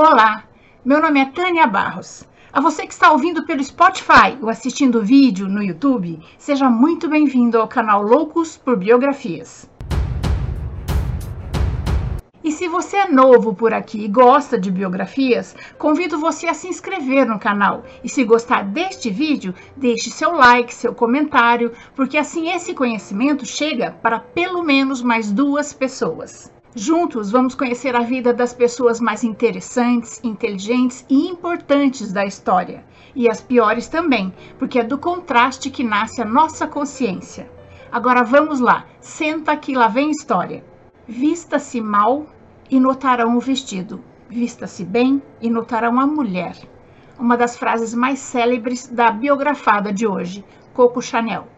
Olá, meu nome é Tânia Barros. A você que está ouvindo pelo Spotify ou assistindo o vídeo no YouTube, seja muito bem-vindo ao canal Loucos por Biografias. E se você é novo por aqui e gosta de biografias, convido você a se inscrever no canal. E se gostar deste vídeo, deixe seu like, seu comentário, porque assim esse conhecimento chega para pelo menos mais duas pessoas. Juntos vamos conhecer a vida das pessoas mais interessantes, inteligentes e importantes da história. E as piores também, porque é do contraste que nasce a nossa consciência. Agora vamos lá, senta que lá vem história. Vista-se mal e notarão o vestido. Vista-se bem e notarão a mulher. Uma das frases mais célebres da biografada de hoje, Coco Chanel.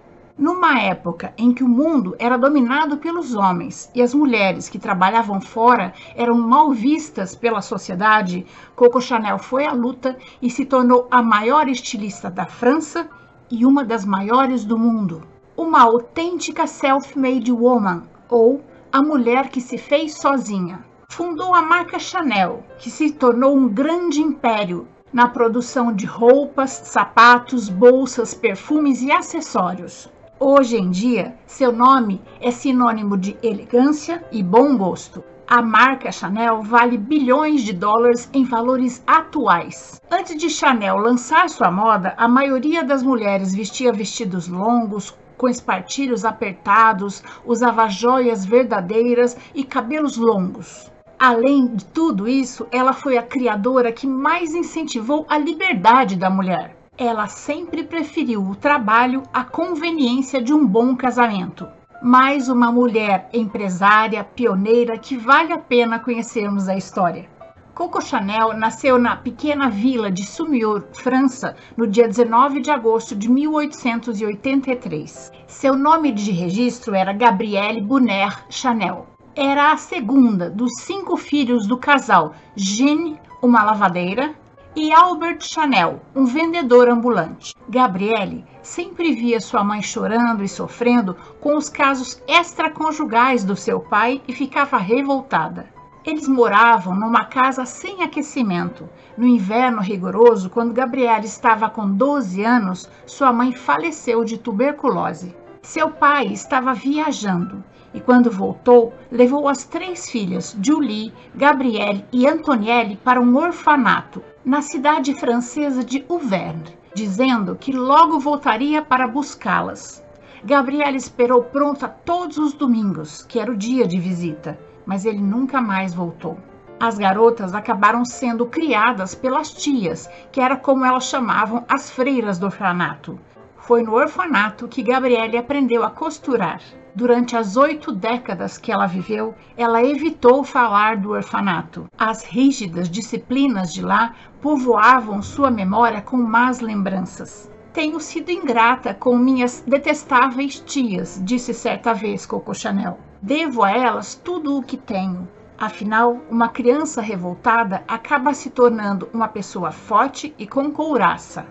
Numa época em que o mundo era dominado pelos homens e as mulheres que trabalhavam fora eram mal vistas pela sociedade, Coco Chanel foi à luta e se tornou a maior estilista da França e uma das maiores do mundo. Uma autêntica self-made woman, ou a mulher que se fez sozinha. Fundou a marca Chanel, que se tornou um grande império na produção de roupas, sapatos, bolsas, perfumes e acessórios. Hoje em dia, seu nome é sinônimo de elegância e bom gosto. A marca Chanel vale bilhões de dólares em valores atuais. Antes de Chanel lançar sua moda, a maioria das mulheres vestia vestidos longos, com espartilhos apertados, usava joias verdadeiras e cabelos longos. Além de tudo isso, ela foi a criadora que mais incentivou a liberdade da mulher ela sempre preferiu o trabalho à conveniência de um bom casamento. Mais uma mulher empresária, pioneira, que vale a pena conhecermos a história. Coco Chanel nasceu na pequena vila de Sumiur, França, no dia 19 de agosto de 1883. Seu nome de registro era Gabrielle Bonner Chanel. Era a segunda dos cinco filhos do casal Jeanne, uma lavadeira, e Albert Chanel, um vendedor ambulante. Gabriele sempre via sua mãe chorando e sofrendo com os casos extraconjugais do seu pai e ficava revoltada. Eles moravam numa casa sem aquecimento. No inverno rigoroso, quando Gabriele estava com 12 anos, sua mãe faleceu de tuberculose. Seu pai estava viajando e, quando voltou, levou as três filhas, Julie, Gabrielle e Antonielle, para um orfanato na cidade francesa de Auvergne, dizendo que logo voltaria para buscá-las. Gabrielle esperou pronta todos os domingos, que era o dia de visita, mas ele nunca mais voltou. As garotas acabaram sendo criadas pelas tias, que era como elas chamavam as freiras do orfanato. Foi no orfanato que Gabriele aprendeu a costurar. Durante as oito décadas que ela viveu, ela evitou falar do orfanato. As rígidas disciplinas de lá povoavam sua memória com más lembranças. Tenho sido ingrata com minhas detestáveis tias, disse certa vez Coco Chanel. Devo a elas tudo o que tenho. Afinal, uma criança revoltada acaba se tornando uma pessoa forte e com couraça.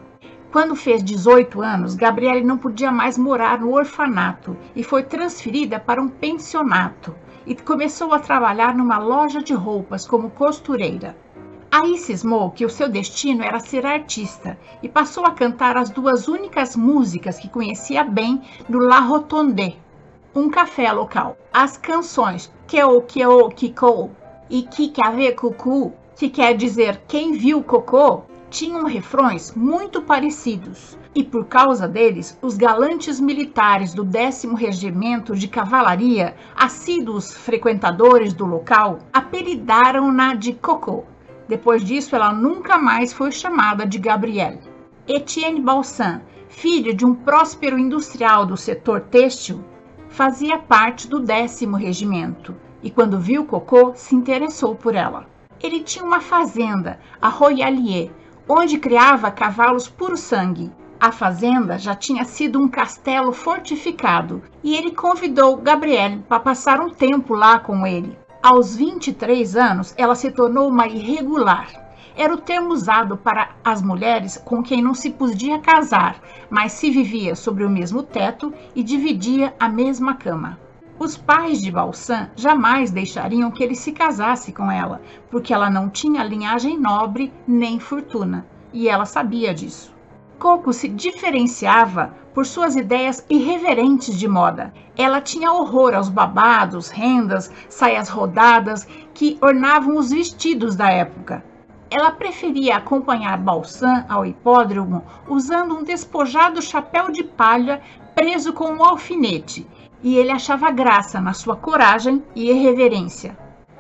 Quando fez 18 anos, Gabriele não podia mais morar no orfanato e foi transferida para um pensionato e começou a trabalhar numa loja de roupas como costureira. Aí cismou que o seu destino era ser artista e passou a cantar as duas únicas músicas que conhecia bem no La Rotonde, um café local. As canções Keo Keo Kiko e Kikave Cucu, que quer dizer quem viu cocô, tinham refrões muito parecidos, e por causa deles, os galantes militares do 10 Regimento de Cavalaria, assíduos frequentadores do local, apelidaram-na de Coco. Depois disso, ela nunca mais foi chamada de Gabrielle. Etienne Balsan, filho de um próspero industrial do setor têxtil, fazia parte do 10 Regimento e, quando viu Coco, se interessou por ela. Ele tinha uma fazenda, a Royalier, onde criava cavalos puro sangue. A fazenda já tinha sido um castelo fortificado e ele convidou Gabrielle para passar um tempo lá com ele. Aos 23 anos, ela se tornou uma irregular. Era o termo usado para as mulheres com quem não se podia casar, mas se vivia sobre o mesmo teto e dividia a mesma cama. Os pais de Balsan jamais deixariam que ele se casasse com ela, porque ela não tinha linhagem nobre nem fortuna, e ela sabia disso. Coco se diferenciava por suas ideias irreverentes de moda. Ela tinha horror aos babados, rendas, saias rodadas que ornavam os vestidos da época. Ela preferia acompanhar Balsan ao hipódromo usando um despojado chapéu de palha preso com um alfinete e ele achava graça na sua coragem e irreverência.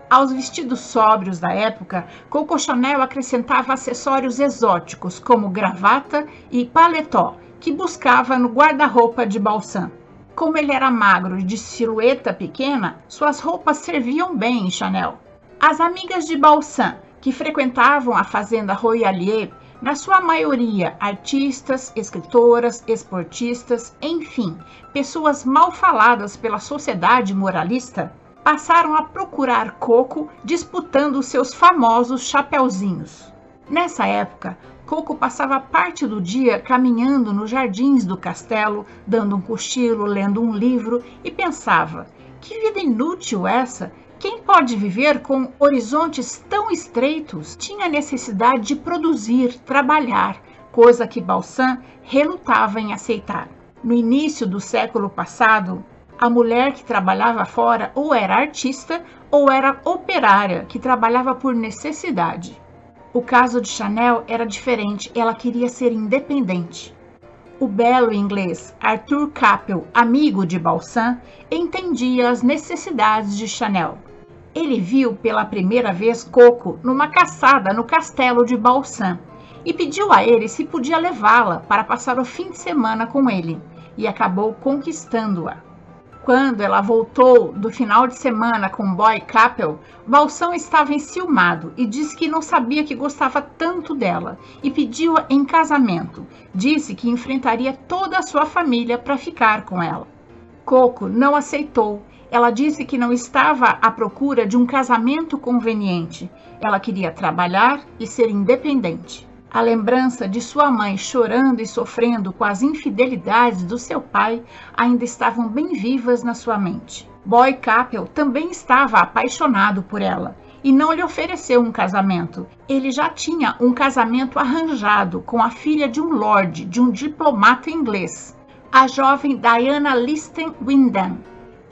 Aos vestidos sóbrios da época, Coco Chanel acrescentava acessórios exóticos como gravata e paletó, que buscava no guarda-roupa de Balsam. Como ele era magro e de silhueta pequena, suas roupas serviam bem em Chanel. As amigas de Balsam, que frequentavam a fazenda Royalier, na sua maioria artistas, escritoras, esportistas, enfim, pessoas mal faladas pela sociedade moralista, passaram a procurar Coco disputando seus famosos chapeuzinhos. Nessa época, Coco passava parte do dia caminhando nos jardins do castelo, dando um cochilo, lendo um livro e pensava: que vida inútil essa quem pode viver com horizontes tão estreitos tinha necessidade de produzir, trabalhar, coisa que Balsan relutava em aceitar. No início do século passado, a mulher que trabalhava fora ou era artista ou era operária que trabalhava por necessidade. O caso de Chanel era diferente, ela queria ser independente. O belo inglês Arthur Capel, amigo de Balsan, entendia as necessidades de Chanel ele viu pela primeira vez Coco numa caçada no castelo de Balsam e pediu a ele se podia levá-la para passar o fim de semana com ele e acabou conquistando-a. Quando ela voltou do final de semana com Boy Capel, Balsam estava enciumado e disse que não sabia que gostava tanto dela e pediu-a em casamento. Disse que enfrentaria toda a sua família para ficar com ela. Coco não aceitou ela disse que não estava à procura de um casamento conveniente. Ela queria trabalhar e ser independente. A lembrança de sua mãe chorando e sofrendo com as infidelidades do seu pai ainda estavam bem vivas na sua mente. Boy Capel também estava apaixonado por ela e não lhe ofereceu um casamento. Ele já tinha um casamento arranjado com a filha de um lord, de um diplomata inglês, a jovem Diana Liston Wyndham,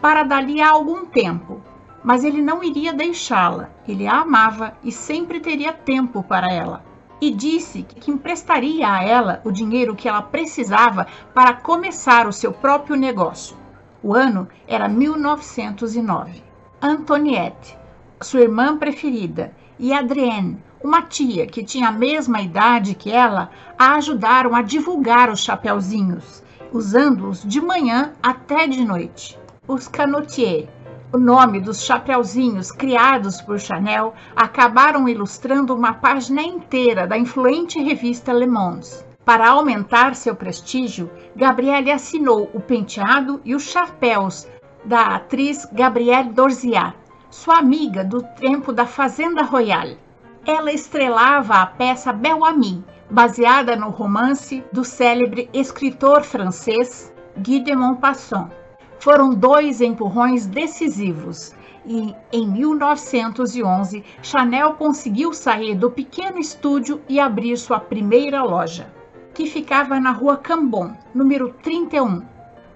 para dali a algum tempo, mas ele não iria deixá-la. Ele a amava e sempre teria tempo para ela. E disse que emprestaria a ela o dinheiro que ela precisava para começar o seu próprio negócio. O ano era 1909. Antoniette, sua irmã preferida, e Adrienne, uma tia que tinha a mesma idade que ela, a ajudaram a divulgar os chapeuzinhos, usando-os de manhã até de noite. Os canotiers, o nome dos chapeuzinhos criados por Chanel, acabaram ilustrando uma página inteira da influente revista Le Monde. Para aumentar seu prestígio, Gabrielle assinou o penteado e os chapéus da atriz Gabrielle Dorziat, sua amiga do tempo da Fazenda Royale. Ela estrelava a peça Bel Ami, baseada no romance do célebre escritor francês Guy de Maupassant foram dois empurrões decisivos e, em 1911, Chanel conseguiu sair do pequeno estúdio e abrir sua primeira loja, que ficava na rua Cambon, número 31,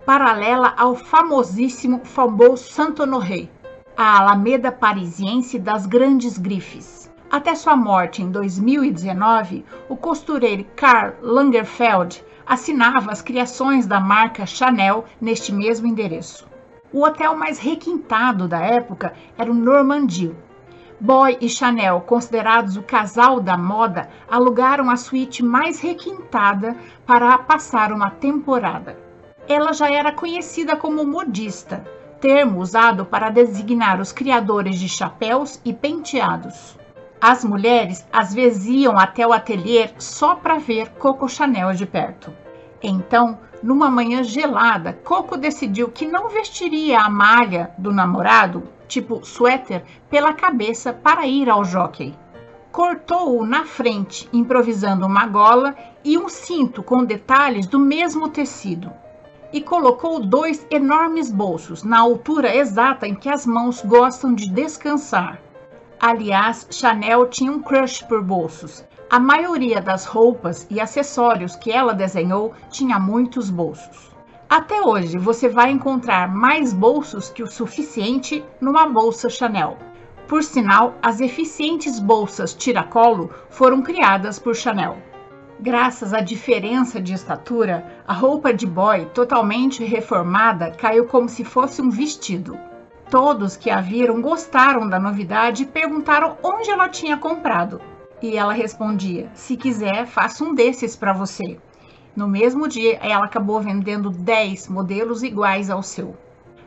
paralela ao famosíssimo Faubourg Saint-Honoré, a alameda parisiense das grandes grifes. Até sua morte em 2019, o costureiro Karl Langerfeld assinava as criações da marca Chanel neste mesmo endereço. O hotel mais requintado da época era o Normandie. Boy e Chanel, considerados o casal da moda, alugaram a suíte mais requintada para passar uma temporada. Ela já era conhecida como modista, termo usado para designar os criadores de chapéus e penteados. As mulheres às vezes iam até o ateliê só para ver Coco Chanel de perto. Então, numa manhã gelada, Coco decidiu que não vestiria a malha do namorado, tipo suéter, pela cabeça para ir ao jockey. Cortou-o na frente, improvisando uma gola e um cinto com detalhes do mesmo tecido. e colocou dois enormes bolsos na altura exata em que as mãos gostam de descansar. Aliás, Chanel tinha um crush por bolsos. A maioria das roupas e acessórios que ela desenhou tinha muitos bolsos. Até hoje, você vai encontrar mais bolsos que o suficiente numa bolsa Chanel. Por sinal, as eficientes bolsas tiracolo foram criadas por Chanel. Graças à diferença de estatura, a roupa de boy totalmente reformada caiu como se fosse um vestido. Todos que a viram gostaram da novidade e perguntaram onde ela tinha comprado. E ela respondia: Se quiser, faço um desses para você. No mesmo dia, ela acabou vendendo 10 modelos iguais ao seu.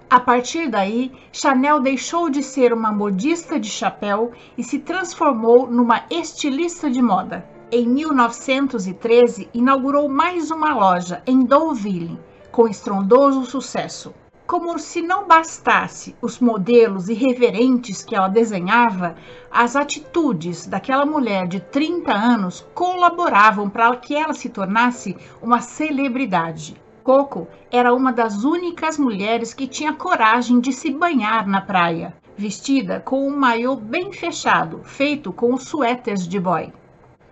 A partir daí, Chanel deixou de ser uma modista de chapéu e se transformou numa estilista de moda. Em 1913, inaugurou mais uma loja em Deauville, com estrondoso sucesso. Como se não bastasse os modelos irreverentes que ela desenhava, as atitudes daquela mulher de 30 anos colaboravam para que ela se tornasse uma celebridade. Coco era uma das únicas mulheres que tinha coragem de se banhar na praia, vestida com um maiô bem fechado, feito com suéteres de boy.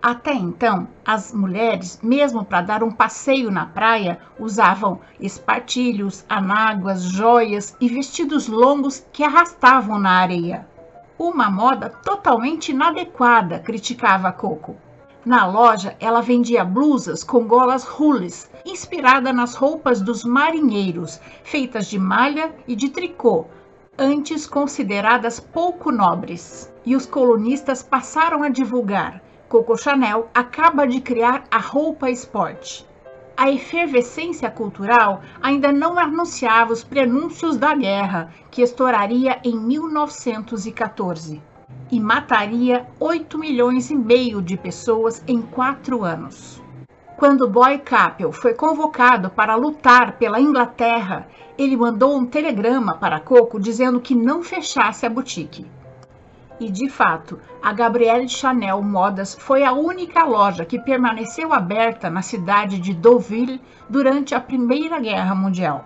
Até então, as mulheres, mesmo para dar um passeio na praia, usavam espartilhos, anáguas, joias e vestidos longos que arrastavam na areia. Uma moda totalmente inadequada, criticava Coco. Na loja, ela vendia blusas com golas rules, inspirada nas roupas dos marinheiros, feitas de malha e de tricô, antes consideradas pouco nobres. E os colunistas passaram a divulgar Coco Chanel acaba de criar a roupa esporte. A efervescência cultural ainda não anunciava os prenúncios da guerra, que estouraria em 1914 e mataria 8 milhões e meio de pessoas em quatro anos. Quando Boy Capel foi convocado para lutar pela Inglaterra, ele mandou um telegrama para Coco dizendo que não fechasse a boutique. E de fato, a Gabrielle Chanel Modas foi a única loja que permaneceu aberta na cidade de Deauville durante a Primeira Guerra Mundial.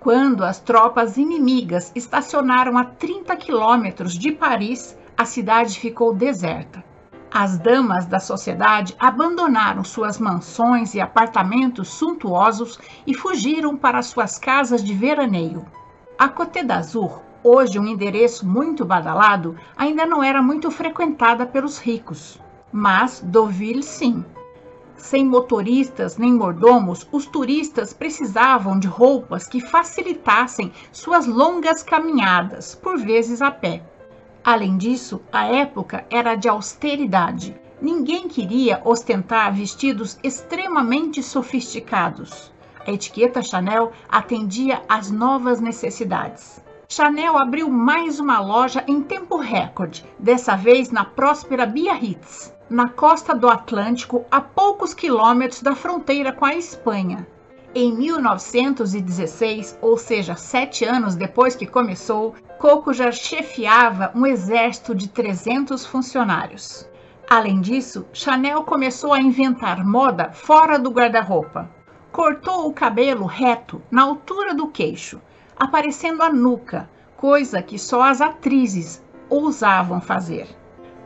Quando as tropas inimigas estacionaram a 30 quilômetros de Paris, a cidade ficou deserta. As damas da sociedade abandonaram suas mansões e apartamentos suntuosos e fugiram para suas casas de veraneio. A Côte d'Azur hoje um endereço muito badalado, ainda não era muito frequentada pelos ricos. Mas Deauville sim. Sem motoristas nem mordomos, os turistas precisavam de roupas que facilitassem suas longas caminhadas, por vezes a pé. Além disso, a época era de austeridade. Ninguém queria ostentar vestidos extremamente sofisticados. A etiqueta Chanel atendia às novas necessidades. Chanel abriu mais uma loja em tempo recorde, dessa vez na próspera Biarritz, na costa do Atlântico, a poucos quilômetros da fronteira com a Espanha. Em 1916, ou seja, sete anos depois que começou, Coco já chefiava um exército de 300 funcionários. Além disso, Chanel começou a inventar moda fora do guarda-roupa. Cortou o cabelo reto, na altura do queixo, aparecendo a nuca, coisa que só as atrizes ousavam fazer.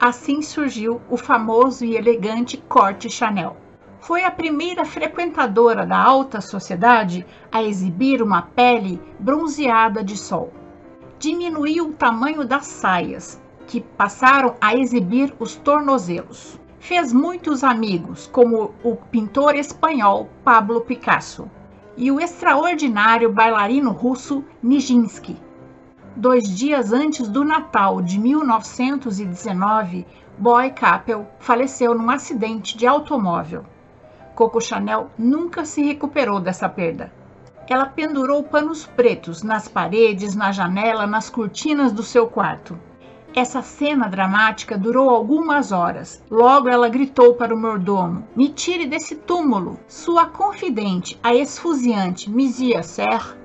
Assim surgiu o famoso e elegante corte Chanel. Foi a primeira frequentadora da alta sociedade a exibir uma pele bronzeada de sol. Diminuiu o tamanho das saias, que passaram a exibir os tornozelos. Fez muitos amigos, como o pintor espanhol Pablo Picasso e o extraordinário bailarino russo Nijinsky. Dois dias antes do Natal de 1919, Boy Capel faleceu num acidente de automóvel. Coco Chanel nunca se recuperou dessa perda. Ela pendurou panos pretos nas paredes, na janela, nas cortinas do seu quarto. Essa cena dramática durou algumas horas. Logo ela gritou para o mordomo: Me tire desse túmulo! Sua confidente, a esfuziante Misia Serre,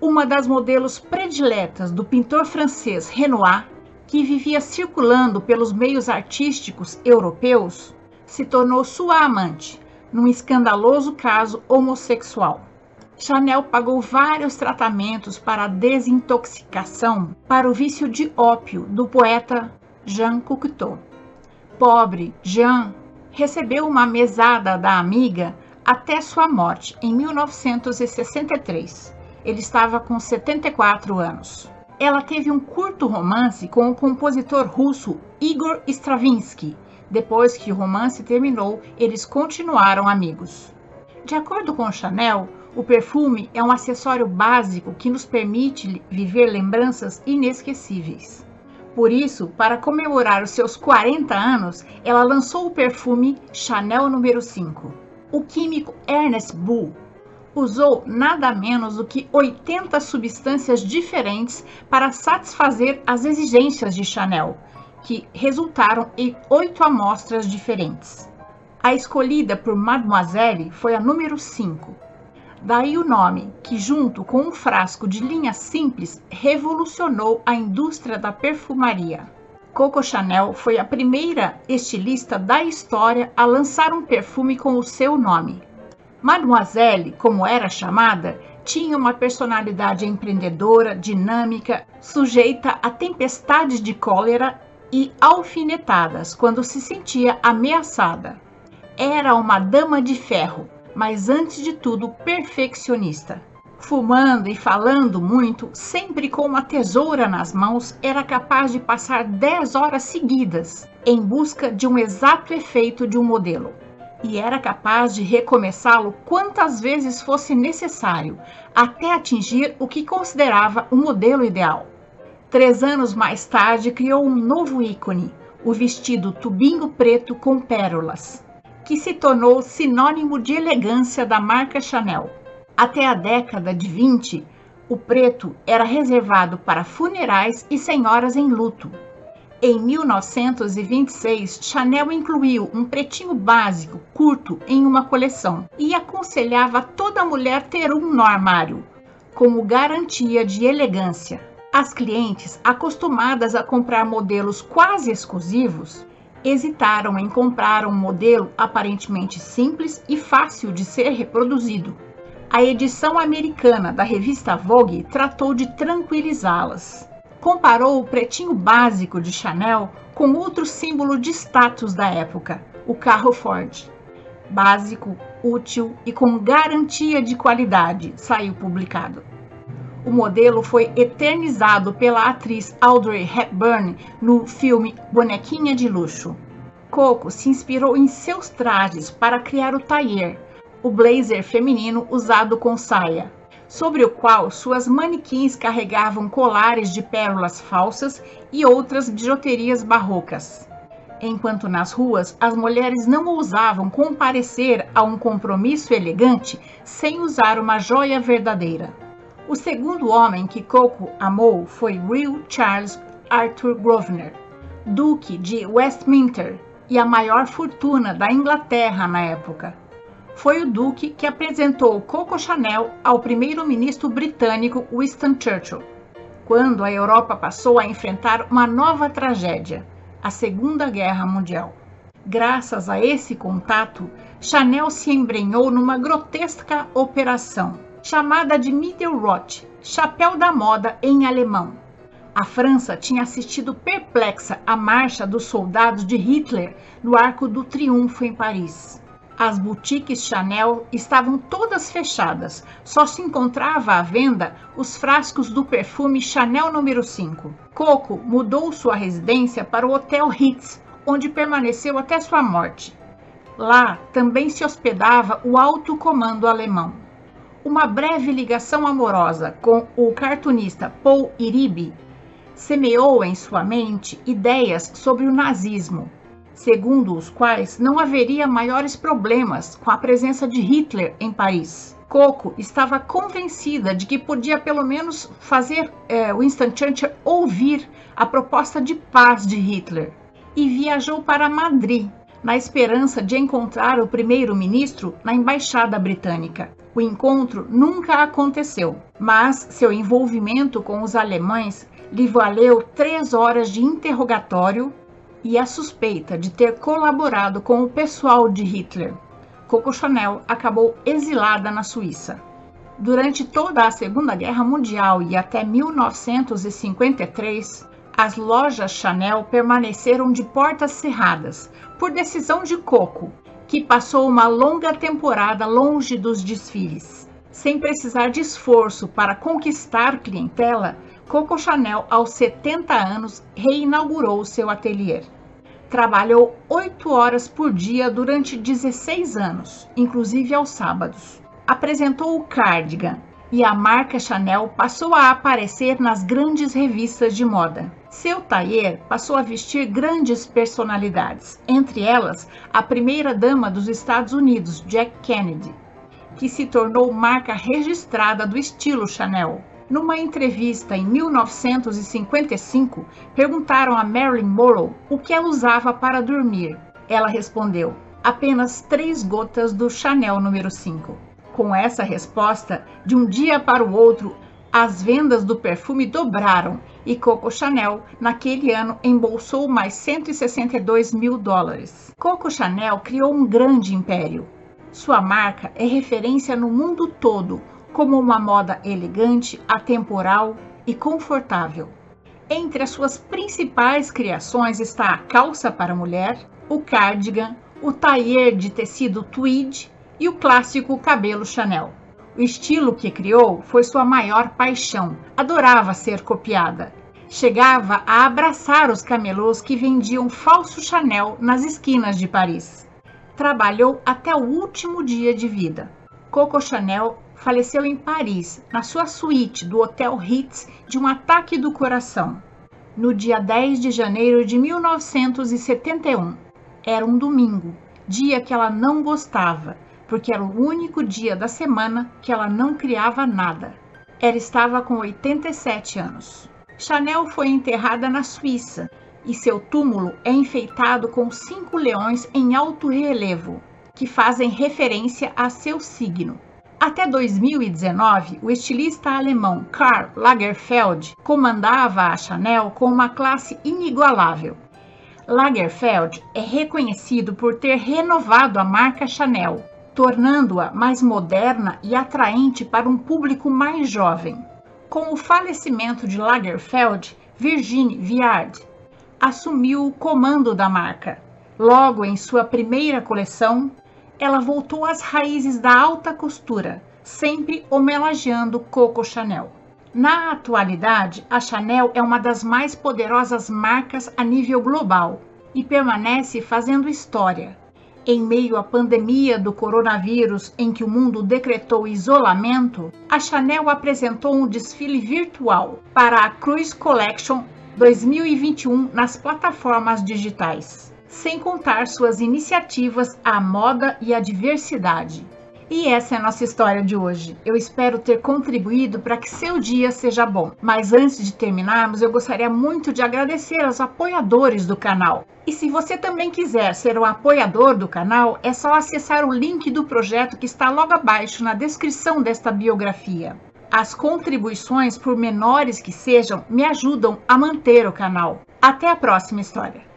uma das modelos prediletas do pintor francês Renoir, que vivia circulando pelos meios artísticos europeus, se tornou sua amante num escandaloso caso homossexual. Chanel pagou vários tratamentos para a desintoxicação para o vício de ópio do poeta Jean Cocteau. Pobre Jean recebeu uma mesada da amiga até sua morte em 1963. Ele estava com 74 anos. Ela teve um curto romance com o compositor russo Igor Stravinsky. Depois que o romance terminou, eles continuaram amigos. De acordo com Chanel, o perfume é um acessório básico que nos permite viver lembranças inesquecíveis. Por isso, para comemorar os seus 40 anos, ela lançou o perfume Chanel número 5. O químico Ernest Bull usou nada menos do que 80 substâncias diferentes para satisfazer as exigências de Chanel, que resultaram em oito amostras diferentes. A escolhida por Mademoiselle foi a número 5. Daí o nome, que junto com um frasco de linha simples revolucionou a indústria da perfumaria. Coco Chanel foi a primeira estilista da história a lançar um perfume com o seu nome. Mademoiselle, como era chamada, tinha uma personalidade empreendedora, dinâmica, sujeita a tempestades de cólera e alfinetadas quando se sentia ameaçada. Era uma dama de ferro, mas antes de tudo perfeccionista. Fumando e falando muito, sempre com uma tesoura nas mãos, era capaz de passar 10 horas seguidas em busca de um exato efeito de um modelo e era capaz de recomeçá-lo quantas vezes fosse necessário, até atingir o que considerava o um modelo ideal. Três anos mais tarde, criou um novo ícone, o vestido tubinho preto com pérolas, que se tornou sinônimo de elegância da marca Chanel. Até a década de 20, o preto era reservado para funerais e senhoras em luto. Em 1926, Chanel incluiu um pretinho básico, curto, em uma coleção e aconselhava toda mulher ter um no armário, como garantia de elegância. As clientes, acostumadas a comprar modelos quase exclusivos, hesitaram em comprar um modelo aparentemente simples e fácil de ser reproduzido. A edição americana da revista Vogue tratou de tranquilizá-las comparou o pretinho básico de Chanel com outro símbolo de status da época, o carro Ford. Básico, útil e com garantia de qualidade, saiu publicado. O modelo foi eternizado pela atriz Audrey Hepburn no filme Bonequinha de Luxo. Coco se inspirou em seus trajes para criar o tailleur, o blazer feminino usado com saia, sobre o qual suas manequins carregavam colares de pérolas falsas e outras bijuterias barrocas. Enquanto nas ruas as mulheres não ousavam comparecer a um compromisso elegante sem usar uma joia verdadeira. O segundo homem que Coco amou foi Will Charles Arthur Grosvenor, Duque de Westminster e a maior fortuna da Inglaterra na época foi o Duque que apresentou Coco Chanel ao primeiro-ministro britânico Winston Churchill, quando a Europa passou a enfrentar uma nova tragédia, a Segunda Guerra Mundial. Graças a esse contato, Chanel se embrenhou numa grotesca operação, chamada de Mittelrot, chapéu da moda em alemão. A França tinha assistido perplexa à marcha dos soldados de Hitler no Arco do Triunfo em Paris. As boutiques Chanel estavam todas fechadas, só se encontrava à venda os frascos do perfume Chanel número 5. Coco mudou sua residência para o Hotel Ritz, onde permaneceu até sua morte. Lá também se hospedava o alto comando alemão. Uma breve ligação amorosa com o cartunista Paul Iribe semeou em sua mente ideias sobre o nazismo segundo os quais não haveria maiores problemas com a presença de Hitler em Paris. Coco estava convencida de que podia pelo menos fazer é, Winston Churchill ouvir a proposta de paz de Hitler e viajou para Madrid na esperança de encontrar o primeiro-ministro na embaixada britânica. O encontro nunca aconteceu, mas seu envolvimento com os alemães lhe valeu três horas de interrogatório e a suspeita de ter colaborado com o pessoal de Hitler. Coco Chanel acabou exilada na Suíça. Durante toda a Segunda Guerra Mundial e até 1953, as lojas Chanel permaneceram de portas cerradas por decisão de Coco, que passou uma longa temporada longe dos desfiles. Sem precisar de esforço para conquistar clientela, Coco Chanel, aos 70 anos, reinaugurou seu ateliê. Trabalhou 8 horas por dia durante 16 anos, inclusive aos sábados. Apresentou o cardigan e a marca Chanel passou a aparecer nas grandes revistas de moda. Seu tailleur passou a vestir grandes personalidades, entre elas a primeira-dama dos Estados Unidos, Jack Kennedy, que se tornou marca registrada do estilo Chanel. Numa entrevista em 1955, perguntaram a Marilyn Monroe o que ela usava para dormir. Ela respondeu: apenas três gotas do Chanel número 5. Com essa resposta, de um dia para o outro, as vendas do perfume dobraram e Coco Chanel, naquele ano, embolsou mais 162 mil dólares. Coco Chanel criou um grande império. Sua marca é referência no mundo todo como uma moda elegante, atemporal e confortável. Entre as suas principais criações está a calça para mulher, o cardigan, o tailleur de tecido tweed e o clássico cabelo Chanel. O estilo que criou foi sua maior paixão. Adorava ser copiada. Chegava a abraçar os camelôs que vendiam falso Chanel nas esquinas de Paris. Trabalhou até o último dia de vida. Coco Chanel faleceu em Paris, na sua suíte do Hotel Ritz, de um ataque do coração, no dia 10 de janeiro de 1971. Era um domingo, dia que ela não gostava, porque era o único dia da semana que ela não criava nada. Ela estava com 87 anos. Chanel foi enterrada na Suíça e seu túmulo é enfeitado com cinco leões em alto relevo, que fazem referência a seu signo. Até 2019, o estilista alemão Karl Lagerfeld comandava a Chanel com uma classe inigualável. Lagerfeld é reconhecido por ter renovado a marca Chanel, tornando-a mais moderna e atraente para um público mais jovem. Com o falecimento de Lagerfeld, Virginie Viard assumiu o comando da marca. Logo em sua primeira coleção, ela voltou às raízes da alta costura, sempre homenageando Coco Chanel. Na atualidade, a Chanel é uma das mais poderosas marcas a nível global e permanece fazendo história. Em meio à pandemia do coronavírus, em que o mundo decretou isolamento, a Chanel apresentou um desfile virtual para a Cruise Collection 2021 nas plataformas digitais sem contar suas iniciativas à moda e à diversidade. E essa é a nossa história de hoje. Eu espero ter contribuído para que seu dia seja bom. Mas antes de terminarmos, eu gostaria muito de agradecer aos apoiadores do canal. E se você também quiser ser um apoiador do canal, é só acessar o link do projeto que está logo abaixo na descrição desta biografia. As contribuições, por menores que sejam, me ajudam a manter o canal. Até a próxima história!